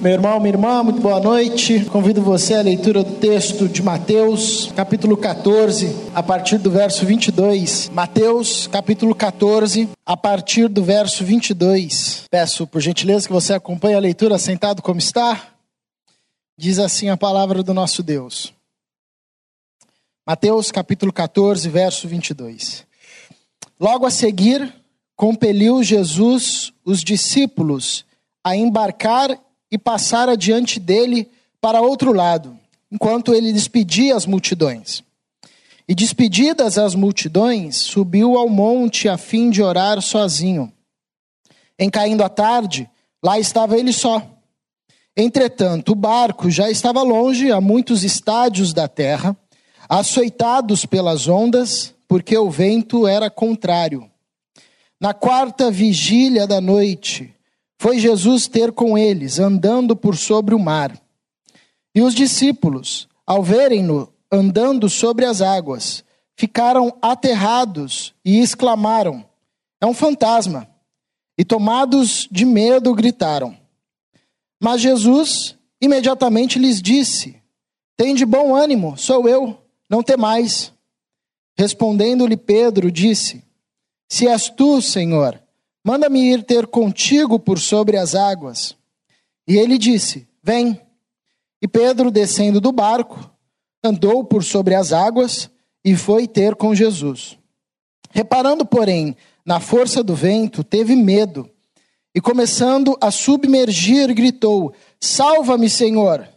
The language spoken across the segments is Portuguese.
Meu irmão, minha irmã, muito boa noite. Convido você à leitura do texto de Mateus, capítulo 14, a partir do verso 22. Mateus, capítulo 14, a partir do verso 22. Peço, por gentileza, que você acompanhe a leitura sentado como está. Diz assim a palavra do nosso Deus. Mateus, capítulo 14, verso 22. Logo a seguir, compeliu Jesus os discípulos a embarcar e passar adiante dele para outro lado, enquanto ele despedia as multidões. E despedidas as multidões, subiu ao monte a fim de orar sozinho. Em caindo a tarde, lá estava ele só. Entretanto, o barco já estava longe, a muitos estádios da terra, açoitados pelas ondas, porque o vento era contrário. Na quarta vigília da noite, foi Jesus ter com eles, andando por sobre o mar. E os discípulos, ao verem-no andando sobre as águas, ficaram aterrados e exclamaram: É um fantasma! E tomados de medo, gritaram. Mas Jesus imediatamente lhes disse: Tem de bom ânimo, sou eu, não temais. Respondendo-lhe Pedro, disse: Se és tu, Senhor, Manda-me ir ter contigo por sobre as águas. E ele disse: Vem. E Pedro, descendo do barco, andou por sobre as águas e foi ter com Jesus. Reparando, porém, na força do vento, teve medo e, começando a submergir, gritou: Salva-me, Senhor!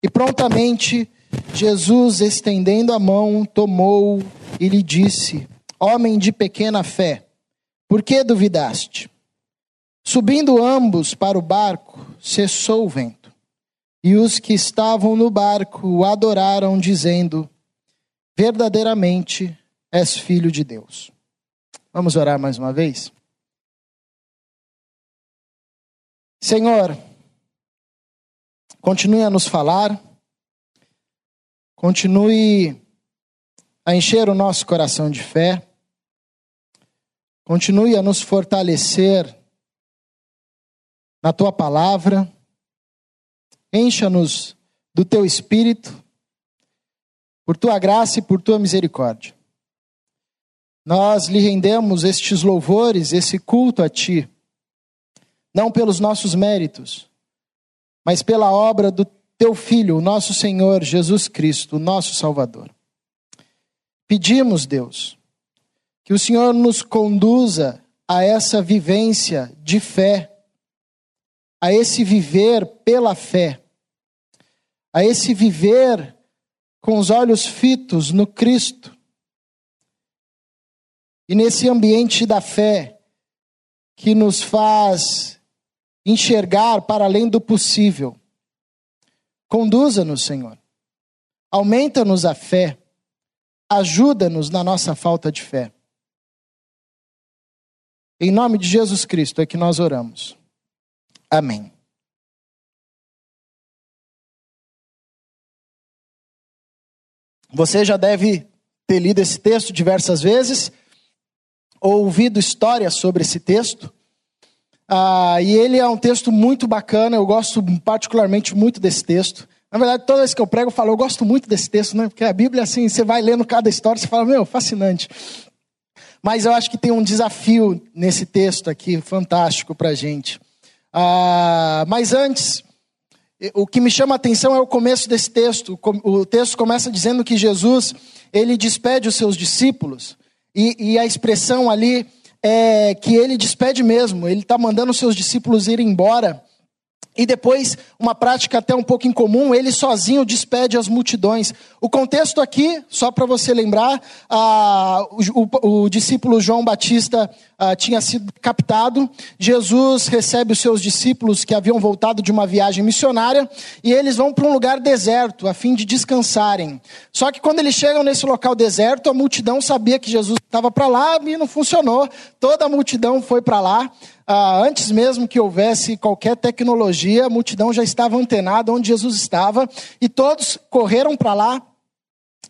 E prontamente Jesus, estendendo a mão, tomou e lhe disse: Homem de pequena fé, por que duvidaste? Subindo ambos para o barco, cessou o vento. E os que estavam no barco o adoraram, dizendo: Verdadeiramente és filho de Deus. Vamos orar mais uma vez? Senhor, continue a nos falar, continue a encher o nosso coração de fé Continue a nos fortalecer na tua palavra. Encha-nos do teu espírito, por tua graça e por tua misericórdia. Nós lhe rendemos estes louvores, esse culto a ti, não pelos nossos méritos, mas pela obra do teu Filho, o nosso Senhor Jesus Cristo, o nosso Salvador. Pedimos, Deus, que o Senhor nos conduza a essa vivência de fé, a esse viver pela fé, a esse viver com os olhos fitos no Cristo. E nesse ambiente da fé que nos faz enxergar para além do possível. Conduza-nos, Senhor. Aumenta-nos a fé. Ajuda-nos na nossa falta de fé. Em nome de Jesus Cristo é que nós oramos. Amém. Você já deve ter lido esse texto diversas vezes, ou ouvido histórias sobre esse texto. Ah, e ele é um texto muito bacana, eu gosto particularmente muito desse texto. Na verdade, toda vez que eu prego, eu falo, eu gosto muito desse texto, né? Porque a Bíblia, assim, você vai lendo cada história, você fala, meu, fascinante. Mas eu acho que tem um desafio nesse texto aqui, fantástico para a gente. Ah, mas antes, o que me chama a atenção é o começo desse texto. O texto começa dizendo que Jesus ele despede os seus discípulos e, e a expressão ali é que ele despede mesmo. Ele está mandando os seus discípulos ir embora. E depois, uma prática até um pouco incomum, ele sozinho despede as multidões. O contexto aqui, só para você lembrar, ah, o, o, discípulo João Batista ah, tinha sido captado. Jesus recebe os seus discípulos que haviam voltado de uma viagem missionária e eles vão para um lugar deserto a fim de descansarem. Só que quando eles chegam nesse local deserto, a multidão sabia que Jesus estava para lá e não funcionou. Toda a multidão foi para lá ah, antes mesmo que houvesse qualquer tecnologia, a multidão já estava antenada onde Jesus estava e todos correram para lá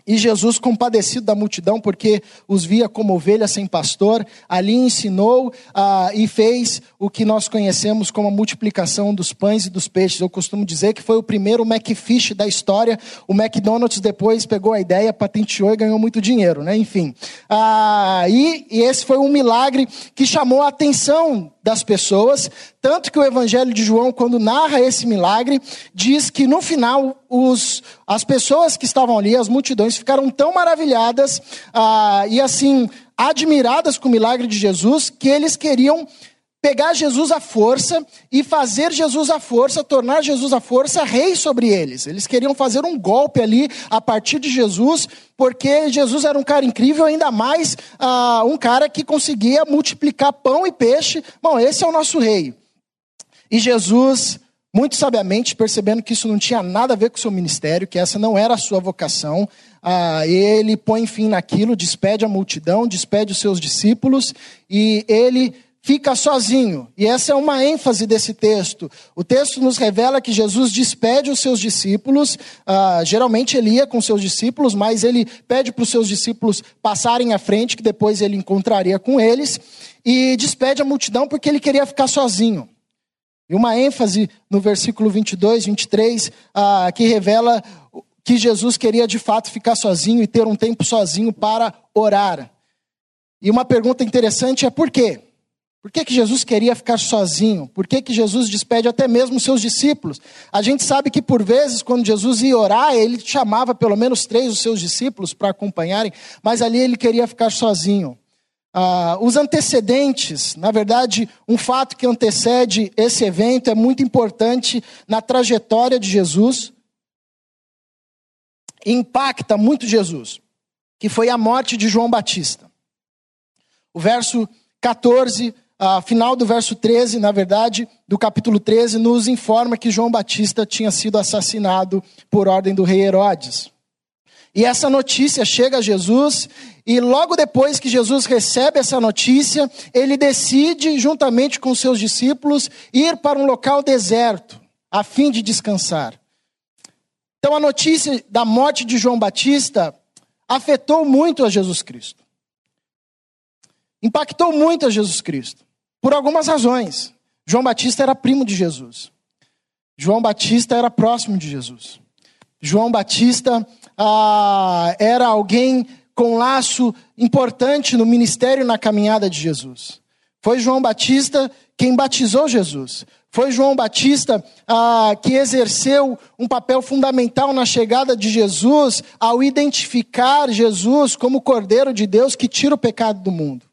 E Jesus, compadecido da multidão, porque os via como ovelhas sem pastor, ali ensinou ah, e fez o que nós conhecemos como a multiplicação dos pães e dos peixes. Eu costumo dizer que foi o primeiro McFish da história. O McDonald's depois pegou a ideia, patenteou e ganhou muito dinheiro, né? Enfim. Ah, e, e esse foi um milagre que chamou a atenção das pessoas, tanto que o Evangelho de João, quando narra esse milagre, diz que no final os, as pessoas que estavam ali, as multidões, ficaram tão maravilhadas ah, e assim admiradas com o milagre de Jesus que eles queriam pegar Jesus à força e fazer Jesus à força, tornar Jesus à força rei sobre eles. Eles queriam fazer um golpe ali a partir de Jesus, porque Jesus era um cara incrível, ainda mais ah, um cara que conseguia multiplicar pão e peixe. Bom, esse é o nosso rei. E Jesus, muito sabiamente, percebendo que isso não tinha nada a ver com o seu ministério, que essa não era a sua vocação, ah, ele põe fim naquilo, despede a multidão, despede os seus discípulos e ele fica sozinho. E essa é uma ênfase desse texto. O texto nos revela que Jesus despede os seus discípulos. Ah, geralmente ele ia com seus discípulos, mas ele pede para os seus discípulos passarem à frente, que depois ele encontraria com eles. E despede a multidão porque ele queria ficar sozinho. E uma ênfase no versículo 22, 23, ah, que revela que Jesus queria de fato ficar sozinho e ter um tempo sozinho para orar. E uma pergunta interessante é por quê? Por que, que Jesus queria ficar sozinho? Por que, que Jesus despede até mesmo seus discípulos? A gente sabe que por vezes, quando Jesus ia orar, ele chamava pelo menos três dos seus discípulos para acompanharem, mas ali ele queria ficar sozinho. Ah, os antecedentes, na verdade, um fato que antecede esse evento é muito importante na trajetória de Jesus, impacta muito Jesus, que foi a morte de João Batista. O verso 14 a final do verso 13, na verdade, do capítulo 13, nos informa que João Batista tinha sido assassinado por ordem do rei Herodes. E essa notícia chega a Jesus, e logo depois que Jesus recebe essa notícia, ele decide, juntamente com seus discípulos, ir para um local deserto, a fim de descansar. Então a notícia da morte de João Batista afetou muito a Jesus Cristo. Impactou muito a Jesus Cristo. Por algumas razões. João Batista era primo de Jesus. João Batista era próximo de Jesus. João Batista ah, era alguém com laço importante no ministério na caminhada de Jesus. Foi João Batista quem batizou Jesus. Foi João Batista ah, que exerceu um papel fundamental na chegada de Jesus ao identificar Jesus como Cordeiro de Deus que tira o pecado do mundo.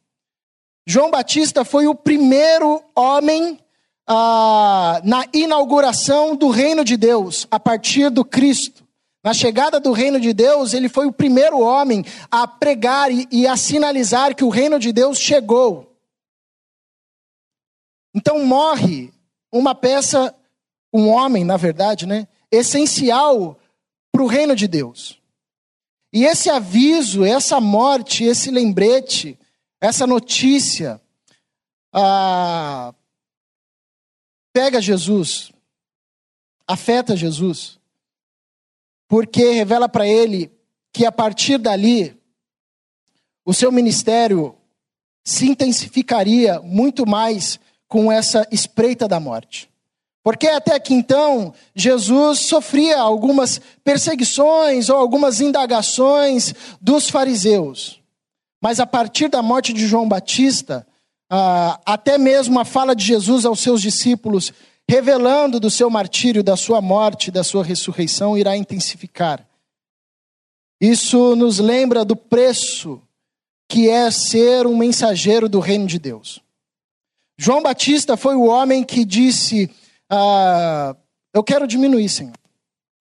João Batista foi o primeiro homem ah, na inauguração do reino de Deus, a partir do Cristo. Na chegada do reino de Deus, ele foi o primeiro homem a pregar e, a sinalizar que o reino de Deus chegou. Então morre uma peça, um homem, na verdade, né, essencial para o reino de Deus. E esse aviso, essa morte, esse lembrete, essa notícia ah, pega Jesus, afeta Jesus, porque revela para ele que a partir dali o seu ministério se intensificaria muito mais com essa espreita da morte. Porque até aqui então, Jesus sofria algumas perseguições ou algumas indagações dos fariseus. Mas a partir da morte de João Batista, ah, até mesmo a fala de Jesus aos seus discípulos, revelando do seu martírio, da sua morte, da sua ressurreição, irá intensificar. Isso nos lembra do preço que é ser um mensageiro do reino de Deus. João Batista foi o homem que disse: ah, Eu quero diminuir, Senhor.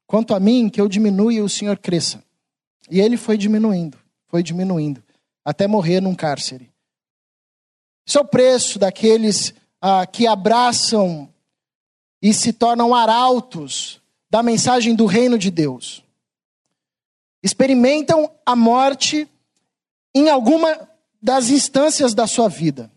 Quanto a mim, que eu diminua e o Senhor cresça. E ele foi diminuindo, foi diminuindo até morrer num cárcere. Isso é o preço daqueles ah, que abraçam e se tornam arautos da mensagem do reino de Deus. Experimentam a morte em alguma das instâncias da sua vida.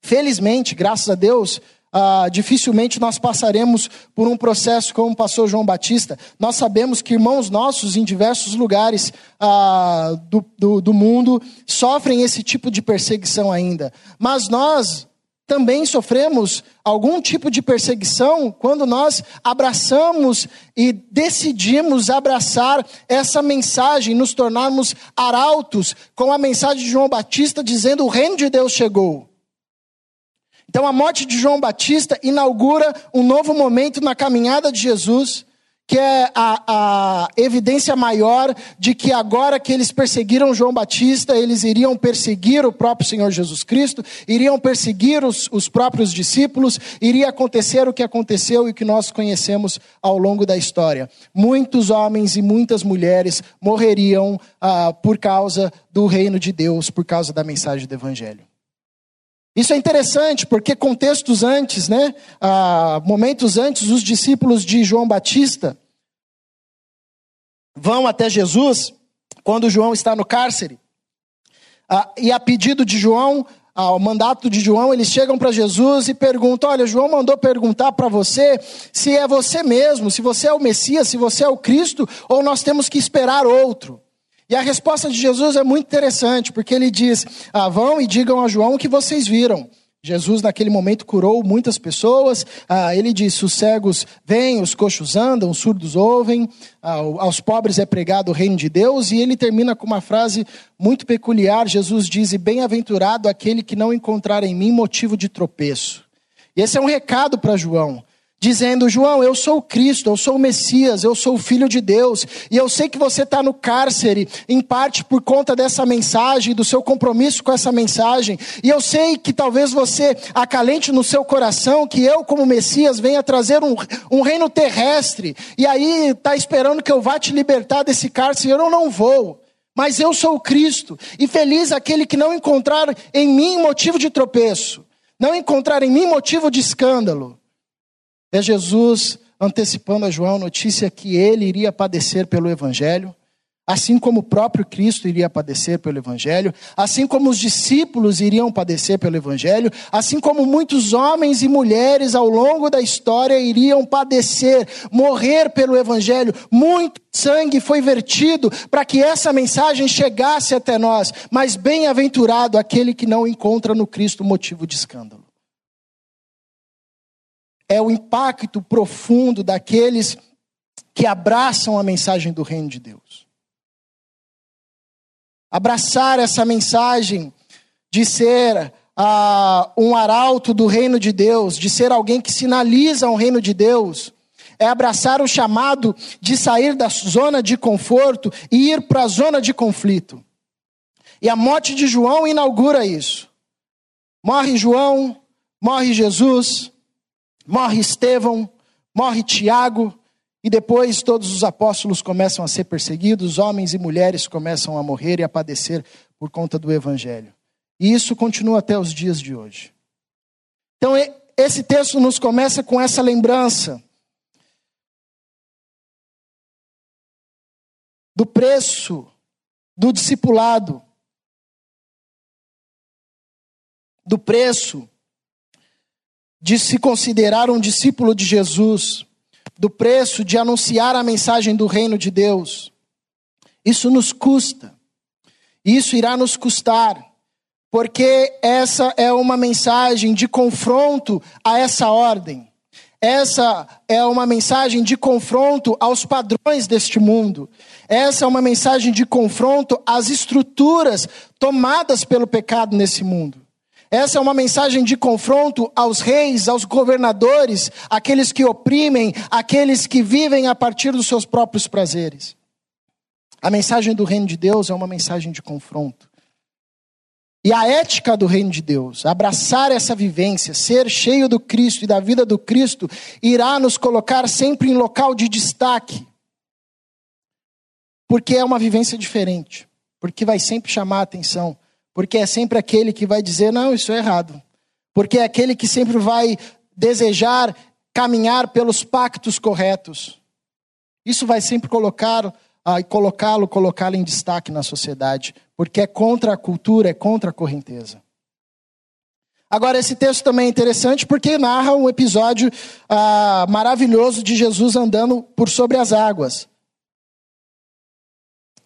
Felizmente, graças a Deus, ah, dificilmente nós passaremos por um processo como passou João Batista. Nós sabemos que irmãos nossos em diversos lugares ah, do, do, do mundo sofrem esse tipo de perseguição ainda. Mas nós também sofremos algum tipo de perseguição quando nós abraçamos e decidimos abraçar essa mensagem, nos tornarmos arautos com a mensagem de João Batista dizendo: o reino de Deus chegou. Então, a morte de João Batista inaugura um novo momento na caminhada de Jesus, que é a, a, evidência maior de que agora que eles perseguiram João Batista, eles iriam perseguir o próprio Senhor Jesus Cristo, iriam perseguir os, os próprios discípulos, iria acontecer o que aconteceu e que nós conhecemos ao longo da história. Muitos homens e muitas mulheres morreriam ah, por causa do reino de Deus, por causa da mensagem do Evangelho. Isso é interessante porque contextos antes, né, ah, momentos antes, os discípulos de João Batista vão até Jesus quando João está no cárcere. Ah, e a pedido de João, ao mandato de João, eles chegam para Jesus e perguntam: Olha, João mandou perguntar para você se é você mesmo, se você é o Messias, se você é o Cristo, ou nós temos que esperar outro. E a resposta de Jesus é muito interessante, porque ele diz: ah, vão e digam a João o que vocês viram. Jesus, naquele momento, curou muitas pessoas. Ah, ele disse: os cegos vêm, os coxos andam, os surdos ouvem, ah, aos pobres é pregado o reino de Deus. E ele termina com uma frase muito peculiar. Jesus diz: Bem-aventurado aquele que não encontrar em mim motivo de tropeço. E esse é um recado para João dizendo: João, eu sou o Cristo, eu sou o Messias, eu sou o Filho de Deus, e eu sei que você está no cárcere, em parte por conta dessa mensagem, do seu compromisso com essa mensagem, e eu sei que talvez você acalente no seu coração que eu, como Messias, venha trazer um, um reino terrestre, e aí está esperando que eu vá te libertar desse cárcere, eu não vou. Mas eu sou o Cristo, e feliz aquele que não encontrar em mim motivo de tropeço, não encontrar em mim motivo de escândalo. É Jesus antecipando a João a notícia que ele iria padecer pelo Evangelho, assim como o próprio Cristo iria padecer pelo Evangelho, assim como os discípulos iriam padecer pelo Evangelho, assim como muitos homens e mulheres ao longo da história iriam padecer, morrer pelo Evangelho. Muito sangue foi vertido para que essa mensagem chegasse até nós, mas bem-aventurado aquele que não encontra no Cristo motivo de escândalo é o impacto profundo daqueles que abraçam a mensagem do reino de Deus. Abraçar essa mensagem de ser uh, um arauto do reino de Deus, de ser alguém que sinaliza o reino de Deus, é abraçar o chamado de sair da zona de conforto e ir para a zona de conflito. E a morte de João inaugura isso. Morre João, morre Jesus, morre Estevão, morre Tiago, e depois todos os apóstolos começam a ser perseguidos, homens e mulheres começam a morrer e a padecer por conta do evangelho. E isso continua até os dias de hoje. Então, esse texto nos começa com essa lembrança do preço do discipulado, do preço de se considerar um discípulo de Jesus, do preço de anunciar a mensagem do reino de Deus. Isso nos custa. Isso irá nos custar, porque essa é uma mensagem de confronto a essa ordem. Essa é uma mensagem de confronto aos padrões deste mundo. Essa é uma mensagem de confronto às estruturas tomadas pelo pecado nesse mundo. Essa é uma mensagem de confronto aos reis, aos governadores, aqueles que oprimem, aqueles que vivem a partir dos seus próprios prazeres. A mensagem do reino de Deus é uma mensagem de confronto. E a ética do reino de Deus, abraçar essa vivência, ser cheio do Cristo e da vida do Cristo, irá nos colocar sempre em local de destaque. Porque é uma vivência diferente, porque vai sempre chamar a atenção porque é sempre aquele que vai dizer: não, isso é errado. Porque é aquele que sempre vai desejar caminhar pelos pactos corretos. Isso vai sempre colocar ah, colocá-lo, colocá-lo em destaque na sociedade, porque é contra a cultura, é contra a correnteza. Agora, esse texto também é interessante porque narra um episódio ah, maravilhoso de Jesus andando por sobre as águas.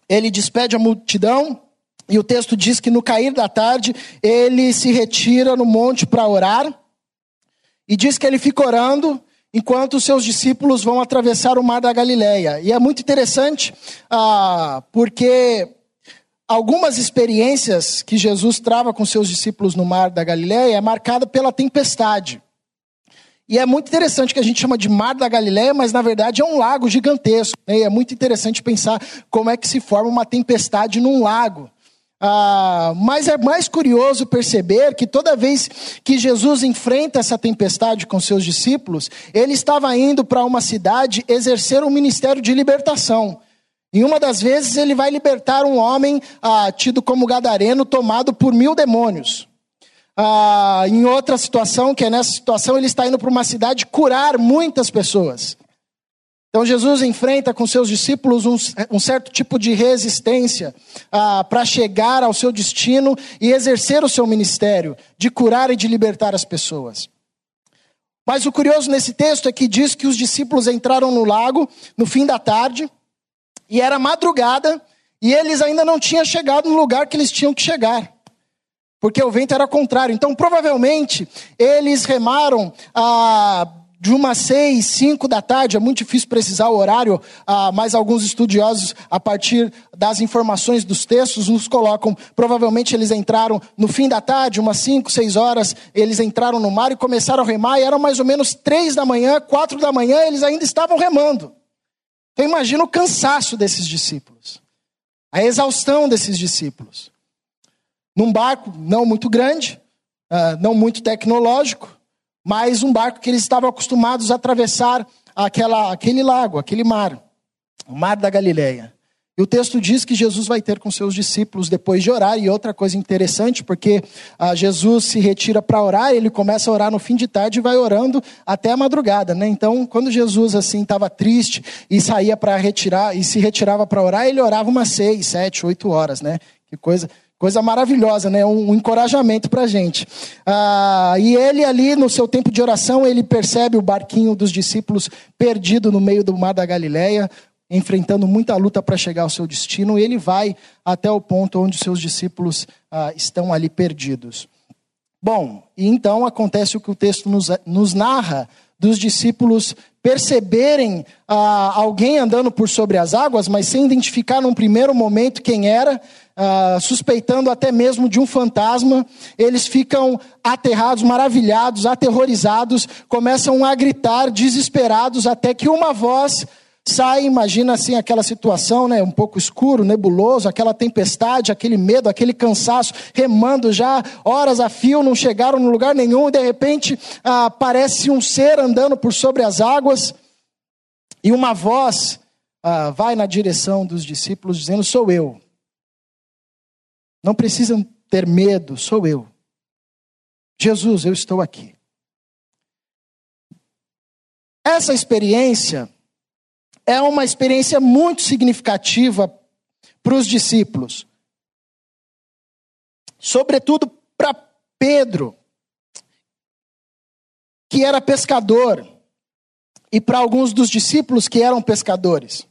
Ele despede a multidão e o texto diz que no cair da tarde ele se retira no monte para orar e diz que ele fica orando enquanto os seus discípulos vão atravessar o mar da Galileia. E é muito interessante ah, porque algumas experiências que Jesus trava com seus discípulos no mar da Galileia é marcada pela tempestade. E é muito interessante que a gente chama de Mar da Galileia, mas na verdade é um lago gigantesco. Né? E é muito interessante pensar como é que se forma uma tempestade num lago. Ah, mas é mais curioso perceber que toda vez que Jesus enfrenta essa tempestade com seus discípulos, ele estava indo para uma cidade exercer um ministério de libertação. Em uma das vezes, ele vai libertar um homem ah, tido como gadareno, tomado por mil demônios. Ah, em outra situação, que é nessa situação, ele está indo para uma cidade curar muitas pessoas. Então, Jesus enfrenta com seus discípulos um, um certo tipo de resistência ah, para chegar ao seu destino e exercer o seu ministério de curar e de libertar as pessoas. Mas o curioso nesse texto é que diz que os discípulos entraram no lago no fim da tarde e era madrugada, e eles ainda não tinham chegado no lugar que eles tinham que chegar. Porque o vento era contrário. Então, provavelmente, eles remaram ah, de umas seis, cinco da tarde, é muito difícil precisar o horário, ah, mas alguns estudiosos, a partir das informações dos textos, nos colocam, provavelmente eles entraram no fim da tarde, umas cinco, seis horas, eles entraram no mar e começaram a remar, e eram mais ou menos três da manhã, quatro da manhã, eles ainda estavam remando. Então imagina o cansaço desses discípulos, a exaustão desses discípulos. Num barco não muito grande, uh, não muito tecnológico, mas um barco que eles estavam acostumados a atravessar aquela, aquele lago, aquele mar, o mar da Galileia. E o texto diz que Jesus vai ter com seus discípulos depois de orar. E outra coisa interessante, porque ah, Jesus se retira para orar, ele começa a orar no fim de tarde e vai orando até a madrugada, né? Então, quando Jesus assim estava triste e saía para retirar e se retirava para orar, ele orava umas seis, sete, oito horas, né? Que coisa Coisa maravilhosa, né? Um, um encorajamento para a gente. Ah, e ele ali, no seu tempo de oração, ele percebe o barquinho dos discípulos perdido no meio do mar da Galileia enfrentando muita luta para chegar ao seu destino, e ele vai até o ponto onde seus discípulos ah, estão ali perdidos. Bom, e então acontece o que o texto nos, nos narra dos discípulos perceberem ah, alguém andando por sobre as águas, mas sem identificar num primeiro momento quem era, ah, suspeitando até mesmo de um fantasma, eles ficam aterrados, maravilhados, aterrorizados, começam a gritar, desesperados, até que uma voz sai, imagina assim aquela situação, né, um pouco escuro, nebuloso, aquela tempestade, aquele medo, aquele cansaço, remando já horas a fio, não chegaram no lugar nenhum, e de repente ah, aparece um ser andando por sobre as águas, e uma voz ah, vai na direção dos discípulos dizendo: Sou eu. Não precisam ter medo, sou eu. Jesus, eu estou aqui. Essa experiência é uma experiência muito significativa para os discípulos. Sobretudo para Pedro, que era pescador, e para alguns dos discípulos que eram pescadores.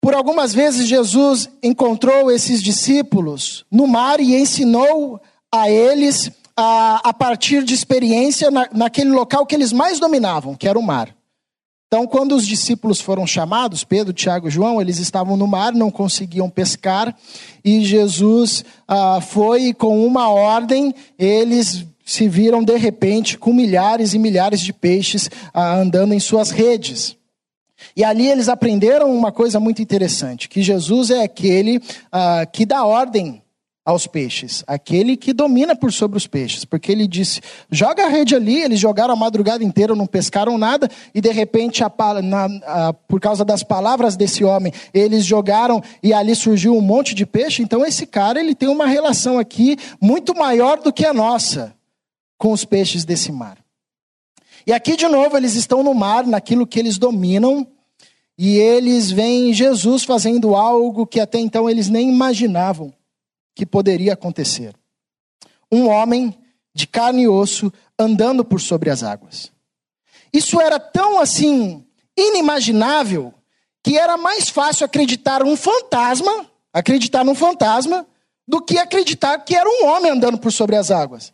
Por algumas vezes, Jesus encontrou esses discípulos no mar e ensinou a eles a, a partir de experiência na, naquele local que eles mais dominavam, que era o mar. Então, quando os discípulos foram chamados, Pedro, Tiago e João, eles estavam no mar, não conseguiam pescar, e Jesus ah, foi com uma ordem, eles se viram de repente com milhares e milhares de peixes ah, andando em suas redes. E ali eles aprenderam uma coisa muito interessante: que Jesus é aquele ah, que dá ordem aos peixes, aquele que domina por sobre os peixes, porque ele disse: joga a rede ali. Eles jogaram a madrugada inteira, não pescaram nada, e de repente, a, na, a, por causa das palavras desse homem, eles jogaram e ali surgiu um monte de peixe. Então, esse cara ele tem uma relação aqui muito maior do que a nossa com os peixes desse mar. E aqui de novo eles estão no mar, naquilo que eles dominam, e eles veem Jesus fazendo algo que até então eles nem imaginavam que poderia acontecer. um homem de carne e osso andando por sobre as águas. Isso era tão assim inimaginável que era mais fácil acreditar um fantasma, acreditar num fantasma, do que acreditar que era um homem andando por sobre as águas.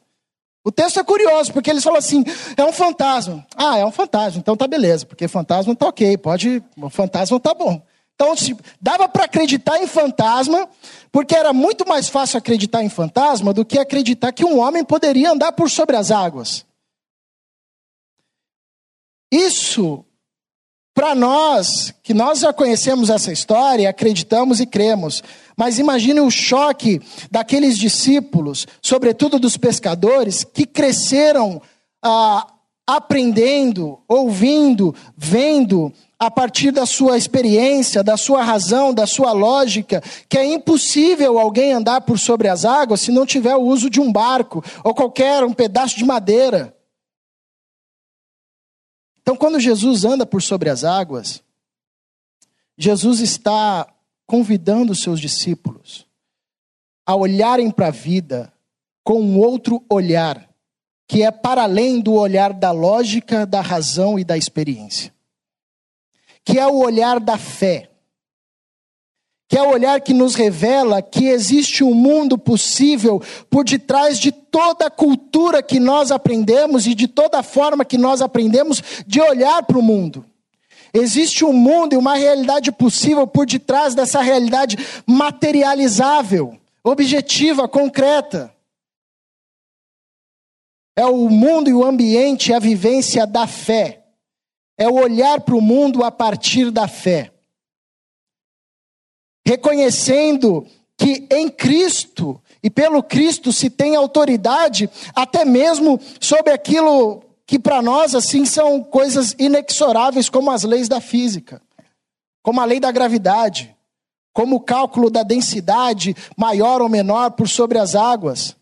O texto é curioso, porque eles falam assim: é um fantasma. Ah, é um fantasma, então tá beleza, porque fantasma tá ok, pode. Fantasma tá bom. Então, dava para acreditar em fantasma, porque era muito mais fácil acreditar em fantasma do que acreditar que um homem poderia andar por sobre as águas. Isso, para nós, que nós já conhecemos essa história, acreditamos e cremos, mas imagine o choque daqueles discípulos, sobretudo dos pescadores, que cresceram ah, aprendendo, ouvindo, vendo, a partir da sua experiência, da sua razão, da sua lógica, que é impossível alguém andar por sobre as águas se não tiver o uso de um barco ou qualquer um pedaço de madeira. Então, quando Jesus anda por sobre as águas, Jesus está convidando os seus discípulos a olharem para a vida com um outro olhar, que é para além do olhar da lógica, da razão e da experiência, que é o olhar da fé que é o olhar que nos revela que existe um mundo possível por detrás de toda a cultura que nós aprendemos e de toda a forma que nós aprendemos de olhar para o mundo. Existe um mundo e uma realidade possível por detrás dessa realidade materializável, objetiva, concreta. É o mundo e o ambiente, a vivência da fé. É o olhar para o mundo a partir da fé reconhecendo que em Cristo e pelo Cristo se tem autoridade até mesmo sobre aquilo que para nós assim são coisas inexoráveis como as leis da física, como a lei da gravidade, como o cálculo da densidade maior ou menor por sobre as águas.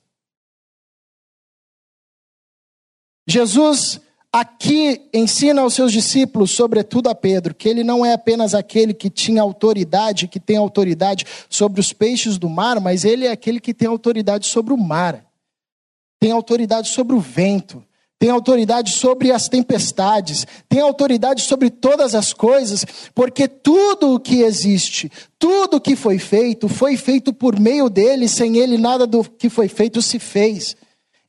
Jesus aqui ensina aos seus discípulos, sobretudo a Pedro, que ele não é apenas aquele que tinha autoridade, que tem autoridade sobre os peixes do mar, mas ele é aquele que tem autoridade sobre o mar, tem autoridade sobre o vento, tem autoridade sobre as tempestades, tem autoridade sobre todas as coisas, porque tudo o que existe, tudo o que foi feito, foi feito por meio dele, sem ele nada do que foi feito se fez.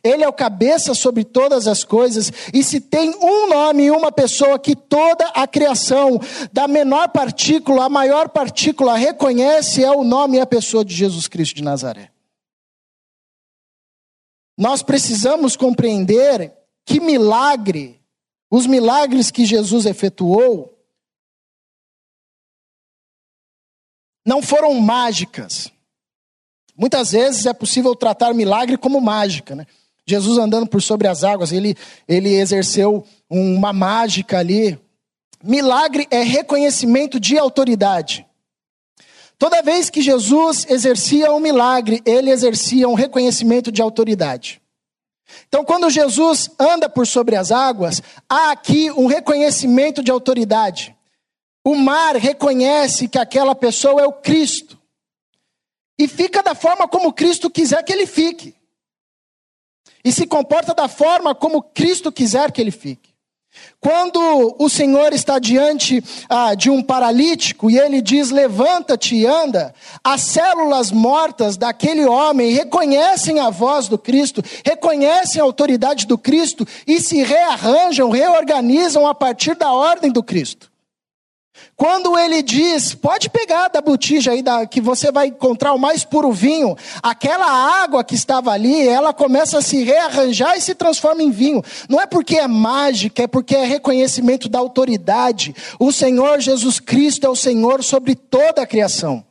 Ele é o cabeça sobre todas as coisas, e se tem um nome e uma pessoa que toda a criação, da menor partícula à maior partícula, reconhece, é o nome e a pessoa de Jesus Cristo de Nazaré. Nós precisamos compreender que milagre, os milagres que Jesus efetuou, não foram mágicas. Muitas vezes é possível tratar milagre como mágica, né? Jesus andando por sobre as águas, ele, ele exerceu uma mágica ali. Milagre é reconhecimento de autoridade. Toda vez que Jesus exercia um milagre, ele exercia um reconhecimento de autoridade. Então, quando Jesus anda por sobre as águas, há aqui um reconhecimento de autoridade. O mar reconhece que aquela pessoa é o Cristo. E fica da forma como Cristo quiser que ele fique e se comporta da forma como Cristo quiser que ele fique. Quando o Senhor está diante ah, de um paralítico e ele diz: Levanta-te e anda, as células mortas daquele homem reconhecem a voz do Cristo, reconhecem a autoridade do Cristo e se rearranjam, reorganizam a partir da ordem do Cristo. Quando ele diz, pode pegar da botija aí da, que você vai encontrar o mais puro vinho, aquela água que estava ali, ela começa a se rearranjar e se transforma em vinho. Não é porque é mágica, é porque é reconhecimento da autoridade. O Senhor Jesus Cristo é o Senhor sobre toda a criação,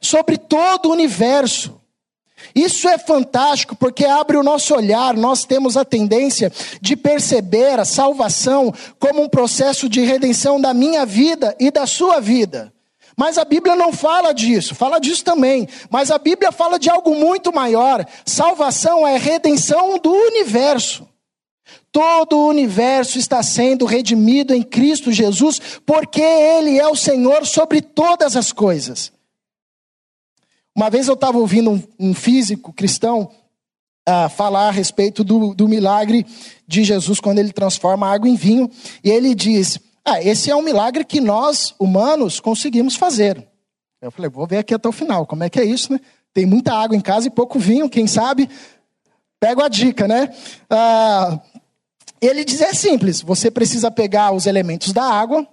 sobre todo o universo. Isso é fantástico porque abre o nosso olhar. Nós temos a tendência de perceber a salvação como um processo de redenção da minha vida e da sua vida. Mas a Bíblia não fala disso, fala disso também. Mas a Bíblia fala de algo muito maior. Salvação é redenção do universo. Todo o universo está sendo redimido em Cristo Jesus, porque Ele é o Senhor sobre todas as coisas. Uma vez eu estava ouvindo um, um, físico cristão a falar a respeito do, do milagre de Jesus quando ele transforma água em vinho. E ele diz: Ah, esse é um milagre que nós, humanos, conseguimos fazer. Eu falei: Vou ver aqui até o final, como é que é isso, né? Tem muita água em casa e pouco vinho, quem sabe? Pego a dica, né? Ah, ele diz: É simples, você precisa pegar os elementos da água,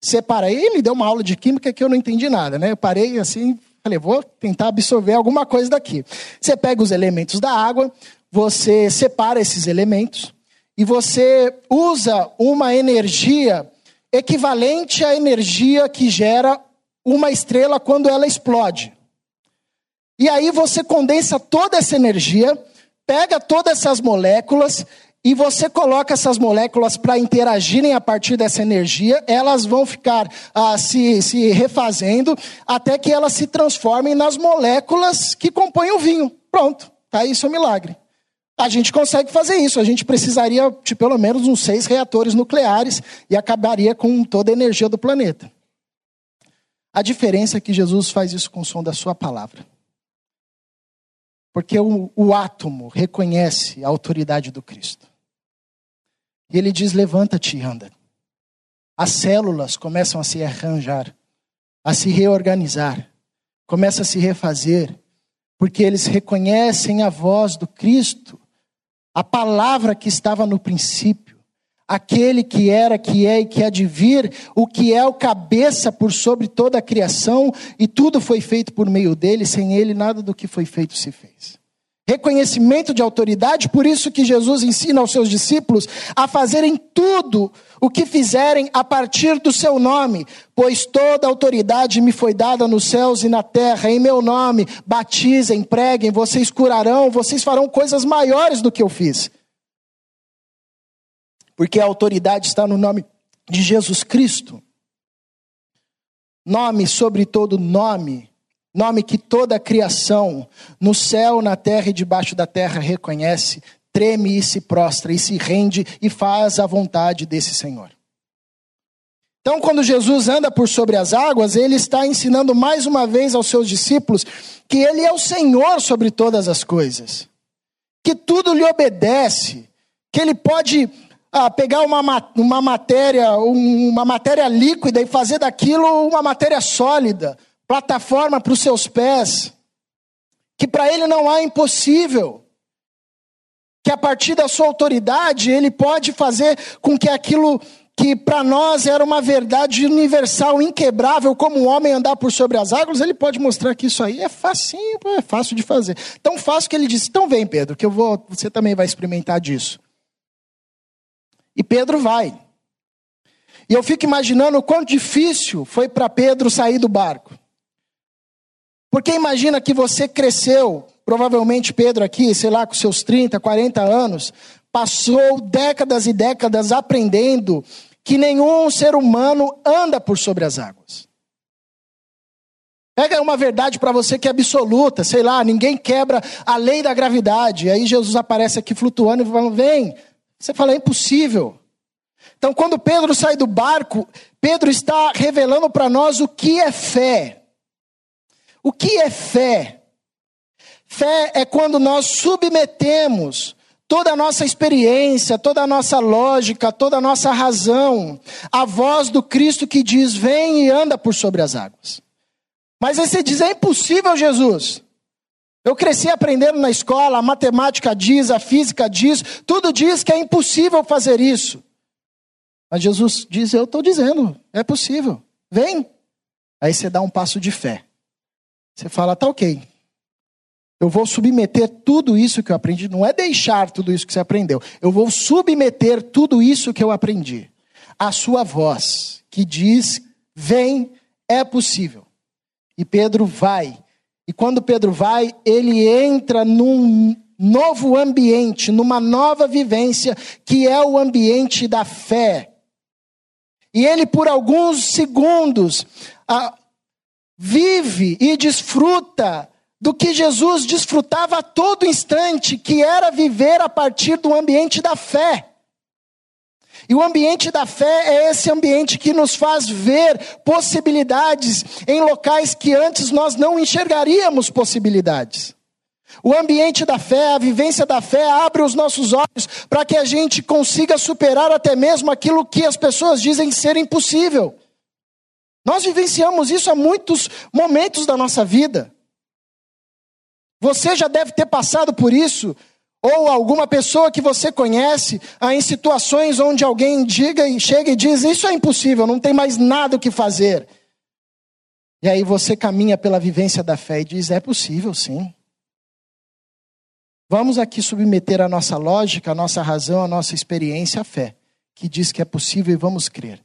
separar. Ele me deu uma aula de química que eu não entendi nada, né? Eu parei assim, Falei, vou tentar absorver alguma coisa daqui. Você pega os elementos da água, você separa esses elementos e você usa uma energia equivalente à energia que gera uma estrela quando ela explode. E aí você condensa toda essa energia, pega todas essas moléculas e você coloca essas moléculas para interagirem a partir dessa energia, elas vão ficar ah, se, se refazendo até que elas se transformem nas moléculas que compõem o vinho. Pronto, tá? Isso é um milagre. A gente consegue fazer isso, a gente precisaria de pelo menos uns seis reatores nucleares e acabaria com toda a energia do planeta. A diferença é que Jesus faz isso com o som da sua palavra. Porque o, o átomo reconhece a autoridade do Cristo. E ele diz: levanta-te e anda. As células começam a se arranjar, a se reorganizar, começam a se refazer, porque eles reconhecem a voz do Cristo, a palavra que estava no princípio, aquele que era, que é e que há de vir, o que é o cabeça por sobre toda a criação, e tudo foi feito por meio dele, sem ele nada do que foi feito se fez reconhecimento de autoridade, por isso que Jesus ensina aos seus discípulos a fazerem tudo o que fizerem a partir do seu nome, pois toda autoridade me foi dada nos céus e na terra, em meu nome, batizem, preguem, vocês curarão, vocês farão coisas maiores do que eu fiz. Porque a autoridade está no nome de Jesus Cristo. Nome sobre todo nome Nome que toda a criação, no céu, na terra e debaixo da terra, reconhece, treme e se prostra e se rende e faz a vontade desse Senhor. Então, quando Jesus anda por sobre as águas, ele está ensinando mais uma vez aos seus discípulos que ele é o Senhor sobre todas as coisas, que tudo lhe obedece, que ele pode ah, pegar uma, uma matéria, uma matéria líquida e fazer daquilo uma matéria sólida plataforma para os seus pés, que para ele não há impossível, que a partir da sua autoridade ele pode fazer com que aquilo que para nós era uma verdade universal, inquebrável, como o homem andar por sobre as águas, ele pode mostrar que isso aí é facinho, é fácil de fazer. Tão fácil que ele disse: "Então vem, Pedro, que eu vou, você também vai experimentar disso". E Pedro vai. E eu fico imaginando o quão difícil foi para Pedro sair do barco. Porque imagina que você cresceu, provavelmente Pedro aqui, sei lá, com seus 30, 40 anos, passou décadas e décadas aprendendo que nenhum ser humano anda por sobre as águas. Pega uma verdade para você que é absoluta, sei lá, ninguém quebra a lei da gravidade. Aí Jesus aparece aqui flutuando e fala: vem. Você fala: é impossível. Então, quando Pedro sai do barco, Pedro está revelando para nós o que é fé. O que é fé? Fé é quando nós submetemos toda a nossa experiência, toda a nossa lógica, toda a nossa razão à voz do Cristo que diz: vem e anda por sobre as águas. Mas aí você diz: é impossível, Jesus. Eu cresci aprendendo na escola, a matemática diz, a física diz, tudo diz que é impossível fazer isso. Mas Jesus diz: Eu estou dizendo, é possível, vem. Aí você dá um passo de fé. Você fala, tá ok. Eu vou submeter tudo isso que eu aprendi. Não é deixar tudo isso que você aprendeu. Eu vou submeter tudo isso que eu aprendi. A sua voz, que diz: vem, é possível. E Pedro vai. E quando Pedro vai, ele entra num novo ambiente, numa nova vivência, que é o ambiente da fé. E ele, por alguns segundos, vive e desfruta do que Jesus desfrutava a todo instante, que era viver a partir do ambiente da fé. E o ambiente da fé é esse ambiente que nos faz ver possibilidades em locais que antes nós não enxergaríamos possibilidades. O ambiente da fé, a vivência da fé abre os nossos olhos para que a gente consiga superar até mesmo aquilo que as pessoas dizem ser impossível. Nós vivenciamos isso há muitos momentos da nossa vida. Você já deve ter passado por isso, ou alguma pessoa que você conhece, em situações onde alguém diga e chega e diz: Isso é impossível, não tem mais nada o que fazer. E aí você caminha pela vivência da fé e diz: É possível, sim. Vamos aqui submeter a nossa lógica, a nossa razão, a nossa experiência à fé, que diz que é possível e vamos crer.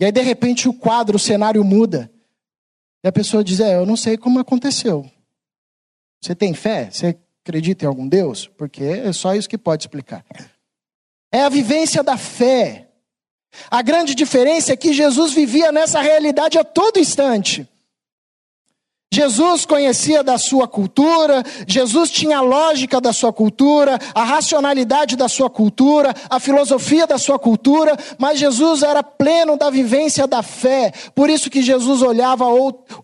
E aí, de repente, o quadro, o cenário muda. E a pessoa diz: É, eu não sei como aconteceu. Você tem fé? Você acredita em algum Deus? Porque é só isso que pode explicar. É a vivência da fé. A grande diferença é que Jesus vivia nessa realidade a todo instante. Jesus conhecia da sua cultura, Jesus tinha a lógica da sua cultura, a racionalidade da sua cultura, a filosofia da sua cultura, mas Jesus era pleno da vivência da fé. Por isso que Jesus olhava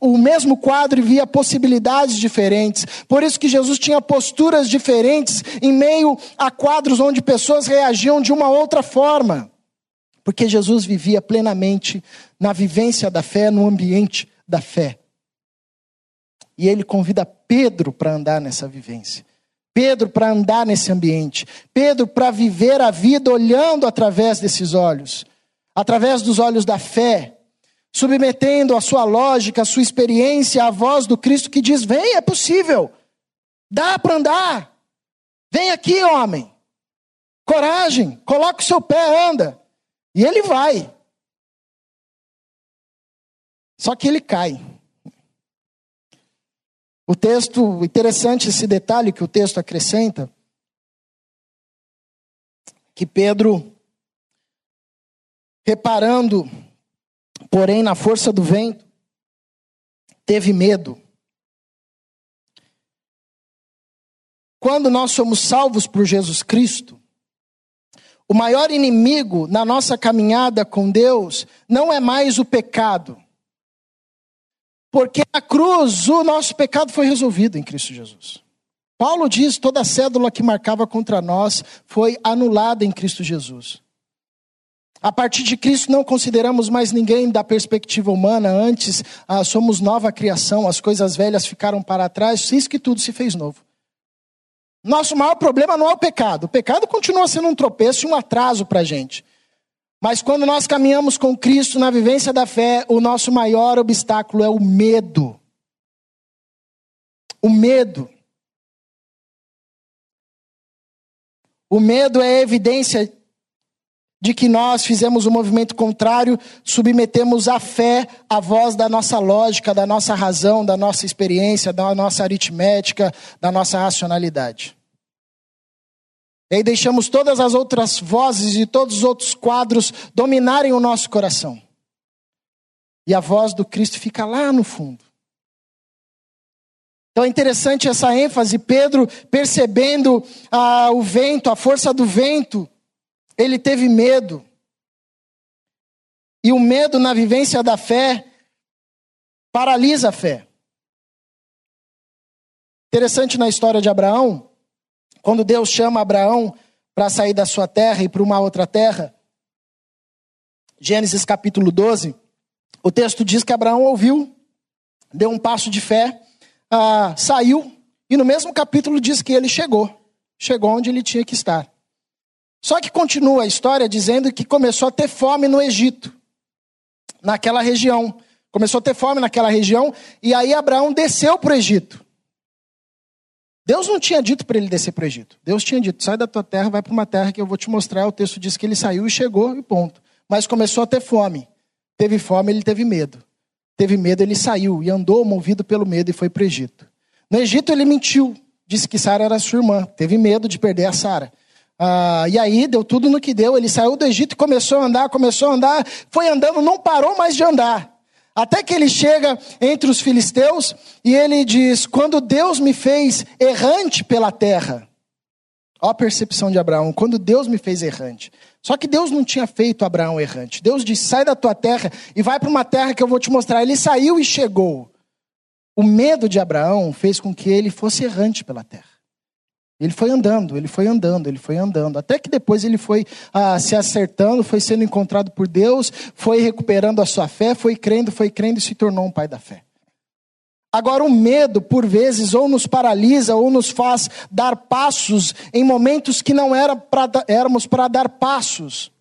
o mesmo quadro e via possibilidades diferentes. Por isso que Jesus tinha posturas diferentes em meio a quadros onde pessoas reagiam de uma outra forma. Porque Jesus vivia plenamente na vivência da fé, no ambiente da fé. E ele convida Pedro para andar nessa vivência. Pedro para andar nesse ambiente. Pedro para viver a vida olhando através desses olhos, através dos olhos da fé, submetendo a sua lógica, a sua experiência à voz do Cristo que diz: Vem, é possível, dá para andar. Vem aqui, homem. Coragem, coloca o seu pé, anda. E ele vai. Só que ele cai. O texto, interessante esse detalhe que o texto acrescenta, que Pedro, reparando, porém, na força do vento, teve medo. Quando nós somos salvos por Jesus Cristo, o maior inimigo na nossa caminhada com Deus não é mais o pecado porque na cruz o nosso pecado foi resolvido em Cristo Jesus. Paulo diz: toda cédula que marcava contra nós foi anulada em Cristo Jesus. A partir de Cristo não consideramos mais ninguém da perspectiva humana, antes ah, somos nova criação, as coisas velhas ficaram para trás, isso que tudo se fez novo. Nosso maior problema não é o pecado, o pecado continua sendo um tropeço e um atraso para a gente. Mas quando nós caminhamos com Cristo na vivência da fé, o nosso maior obstáculo é o medo. O medo. O medo é evidência de que nós fizemos um movimento contrário, submetemos a fé à voz da nossa lógica, da nossa razão, da nossa experiência, da nossa aritmética, da nossa racionalidade. E aí deixamos todas as outras vozes e todos os outros quadros dominarem o nosso coração. E a voz do Cristo fica lá no fundo. Então é interessante essa ênfase, Pedro percebendo ah, o vento, a força do vento, ele teve medo. E o medo na vivência da fé paralisa a fé. Interessante na história de Abraão, quando Deus chama Abraão para sair da sua terra e para uma outra terra, Gênesis capítulo 12, o texto diz que Abraão ouviu, deu um passo de fé, ah, saiu, e no mesmo capítulo diz que ele chegou, chegou onde ele tinha que estar. Só que continua a história dizendo que começou a ter fome no Egito, naquela região. Começou a ter fome naquela região, e aí Abraão desceu para o Egito. Deus não tinha dito para ele descer para o Egito. Deus tinha dito: sai da tua terra, vai para uma terra que eu vou te mostrar. O texto diz que ele saiu e chegou e ponto. Mas começou a ter fome. Teve fome, ele teve medo. Teve medo, ele saiu e andou movido pelo medo e foi para o Egito. No Egito ele mentiu, disse que Sara era sua irmã. Teve medo de perder a Sara. Ah, e aí deu tudo no que deu. Ele saiu do Egito e começou a andar, começou a andar, foi andando, não parou mais de andar. Até que ele chega entre os filisteus e ele diz: Quando Deus me fez errante pela terra. Olha a percepção de Abraão: quando Deus me fez errante. Só que Deus não tinha feito Abraão errante. Deus disse: sai da tua terra e vai para uma terra que eu vou te mostrar. Ele saiu e chegou. O medo de Abraão fez com que ele fosse errante pela terra. Ele foi andando, ele foi andando, ele foi andando. Até que depois ele foi ah, se acertando, foi sendo encontrado por Deus, foi recuperando a sua fé, foi crendo, foi crendo e se tornou um pai da fé. Agora, o medo, por vezes, ou nos paralisa, ou nos faz dar passos em momentos que não era pra, éramos para dar passos.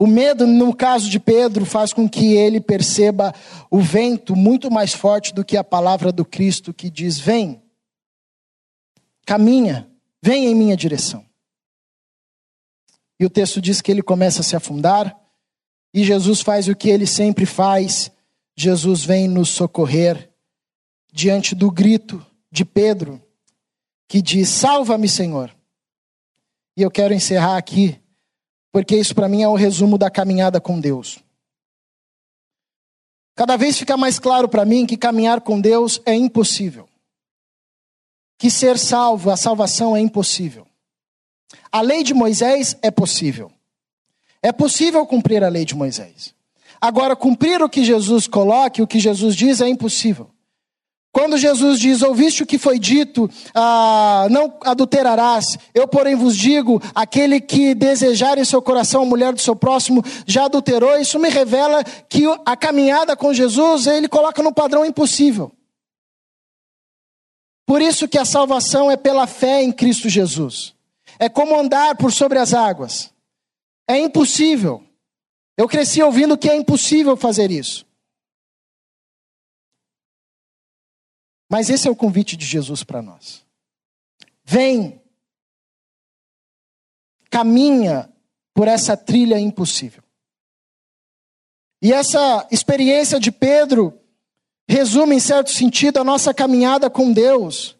O medo, no caso de Pedro, faz com que ele perceba o vento muito mais forte do que a palavra do Cristo que diz: Vem, caminha, vem em minha direção. E o texto diz que ele começa a se afundar, e Jesus faz o que ele sempre faz Jesus vem nos socorrer diante do grito de Pedro, que diz: Salva-me, Senhor. E eu quero encerrar aqui, porque isso para mim é o resumo da caminhada com Deus. Cada vez fica mais claro para mim que caminhar com Deus é impossível. Que ser salvo, a salvação é impossível. A lei de Moisés é possível. É possível cumprir a lei de Moisés. Agora, cumprir o que Jesus coloca, o que Jesus diz, é impossível. Quando Jesus diz, ouviste o que foi dito, ah, não adulterarás, eu porém vos digo, aquele que desejar em seu coração a mulher do seu próximo já adulterou, isso me revela que a caminhada com Jesus, ele coloca no padrão impossível. Por isso que a salvação é pela fé em Cristo Jesus. É como andar por sobre as águas. É impossível. Eu cresci ouvindo que é impossível fazer isso. Mas esse é o convite de Jesus para nós. Vem, caminha por essa trilha impossível. E essa experiência de Pedro resume, em certo sentido, a nossa caminhada com Deus.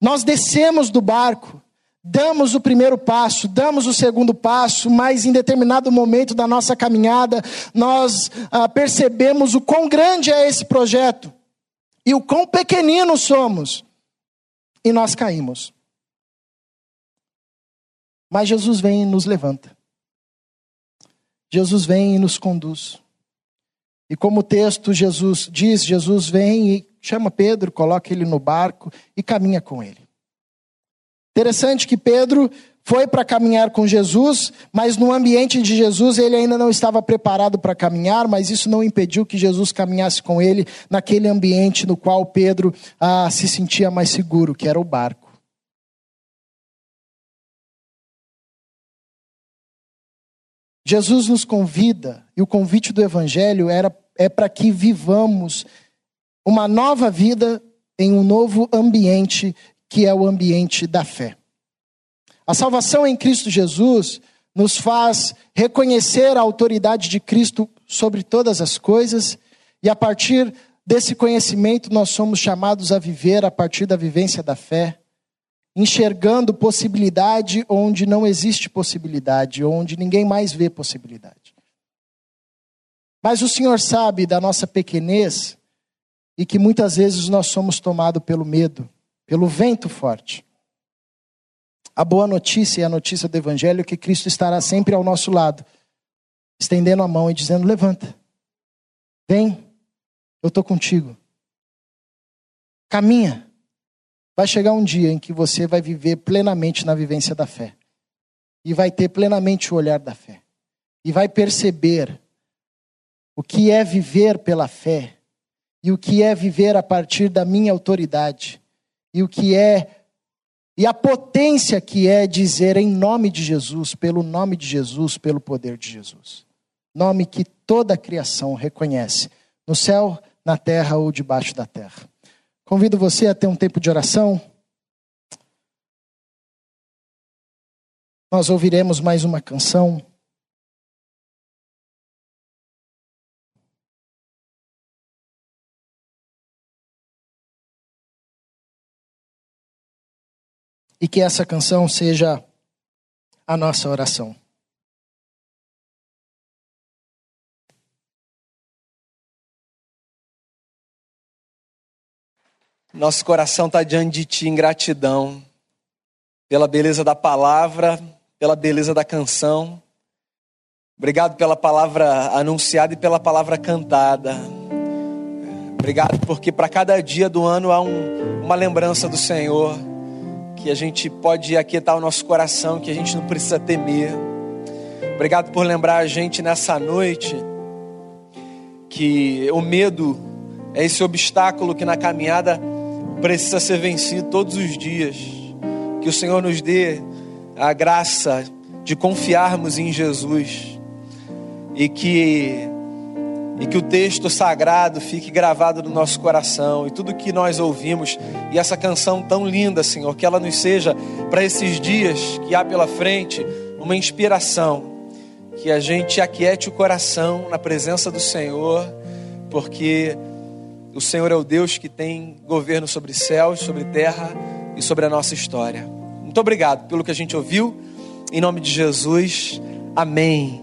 Nós descemos do barco, Damos o primeiro passo, damos o segundo passo, mas em determinado momento da nossa caminhada, nós ah, percebemos o quão grande é esse projeto e o quão pequeninos somos, e nós caímos. Mas Jesus vem e nos levanta. Jesus vem e nos conduz. E como o texto Jesus diz, Jesus vem e chama Pedro, coloca ele no barco e caminha com ele. Interessante que Pedro foi para caminhar com Jesus, mas no ambiente de Jesus ele ainda não estava preparado para caminhar, mas isso não impediu que Jesus caminhasse com ele naquele ambiente no qual Pedro ah, se sentia mais seguro, que era o barco. Jesus nos convida, e o convite do Evangelho era, é para que vivamos uma nova vida em um novo ambiente que é o ambiente da fé. A salvação em Cristo Jesus nos faz reconhecer a autoridade de Cristo sobre todas as coisas, e a partir desse conhecimento nós somos chamados a viver a partir da vivência da fé, enxergando possibilidade onde não existe possibilidade, onde ninguém mais vê possibilidade. Mas o Senhor sabe da nossa pequenez e que muitas vezes nós somos tomados pelo medo pelo vento forte. A boa notícia e a notícia do Evangelho é que Cristo estará sempre ao nosso lado, estendendo a mão e dizendo: Levanta, vem, eu estou contigo. Caminha. Vai chegar um dia em que você vai viver plenamente na vivência da fé, e vai ter plenamente o olhar da fé, e vai perceber o que é viver pela fé e o que é viver a partir da minha autoridade e o que é e a potência que é dizer em nome de Jesus, pelo nome de Jesus, pelo poder de Jesus. Nome que toda a criação reconhece, no céu, na terra ou debaixo da terra. Convido você a ter um tempo de oração. Nós ouviremos mais uma canção. e que essa canção seja a nossa oração. Nosso coração está diante de Ti em gratidão pela beleza da palavra, pela beleza da canção. Obrigado pela palavra anunciada e pela palavra cantada. Obrigado porque para cada dia do ano há um, uma lembrança do Senhor, que a gente pode aquietar o nosso coração, que a gente não precisa temer. Obrigado por lembrar a gente nessa noite que o medo é esse obstáculo que na caminhada precisa ser vencido todos os dias. Que o Senhor nos dê a graça de confiarmos em Jesus. E que e que o texto sagrado fique gravado no nosso coração. E tudo que nós ouvimos. E essa canção tão linda, Senhor, que ela nos seja para esses dias que há pela frente uma inspiração, que a gente aquiete o coração na presença do Senhor, porque o Senhor é o Deus que tem governo sobre céus, sobre terra e sobre a nossa história. Muito obrigado pelo que a gente ouviu. Em nome de Jesus, amém.